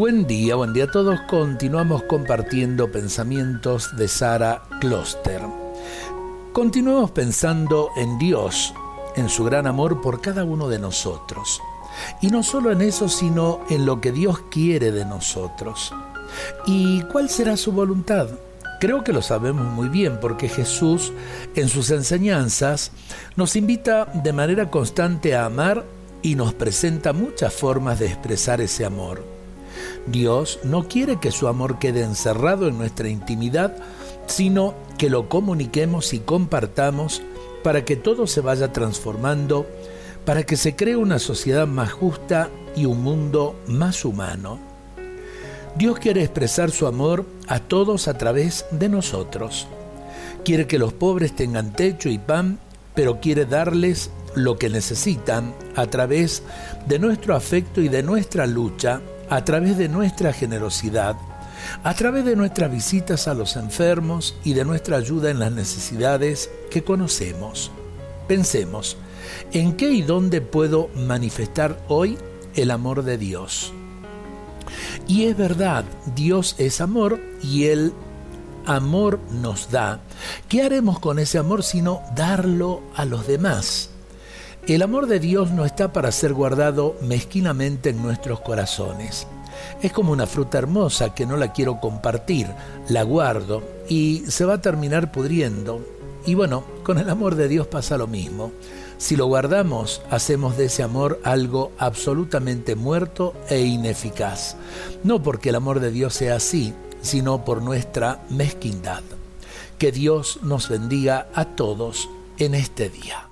Buen día, buen día a todos. Continuamos compartiendo pensamientos de Sara Kloster. Continuamos pensando en Dios, en su gran amor por cada uno de nosotros. Y no solo en eso, sino en lo que Dios quiere de nosotros. ¿Y cuál será su voluntad? Creo que lo sabemos muy bien porque Jesús en sus enseñanzas nos invita de manera constante a amar y nos presenta muchas formas de expresar ese amor. Dios no quiere que su amor quede encerrado en nuestra intimidad, sino que lo comuniquemos y compartamos para que todo se vaya transformando, para que se cree una sociedad más justa y un mundo más humano. Dios quiere expresar su amor a todos a través de nosotros. Quiere que los pobres tengan techo y pan, pero quiere darles lo que necesitan a través de nuestro afecto y de nuestra lucha, a través de nuestra generosidad, a través de nuestras visitas a los enfermos y de nuestra ayuda en las necesidades que conocemos. Pensemos, ¿en qué y dónde puedo manifestar hoy el amor de Dios? Y es verdad, Dios es amor y el amor nos da. ¿Qué haremos con ese amor sino darlo a los demás? El amor de Dios no está para ser guardado mezquinamente en nuestros corazones. Es como una fruta hermosa que no la quiero compartir, la guardo y se va a terminar pudriendo. Y bueno, con el amor de Dios pasa lo mismo. Si lo guardamos, hacemos de ese amor algo absolutamente muerto e ineficaz. No porque el amor de Dios sea así, sino por nuestra mezquindad. Que Dios nos bendiga a todos en este día.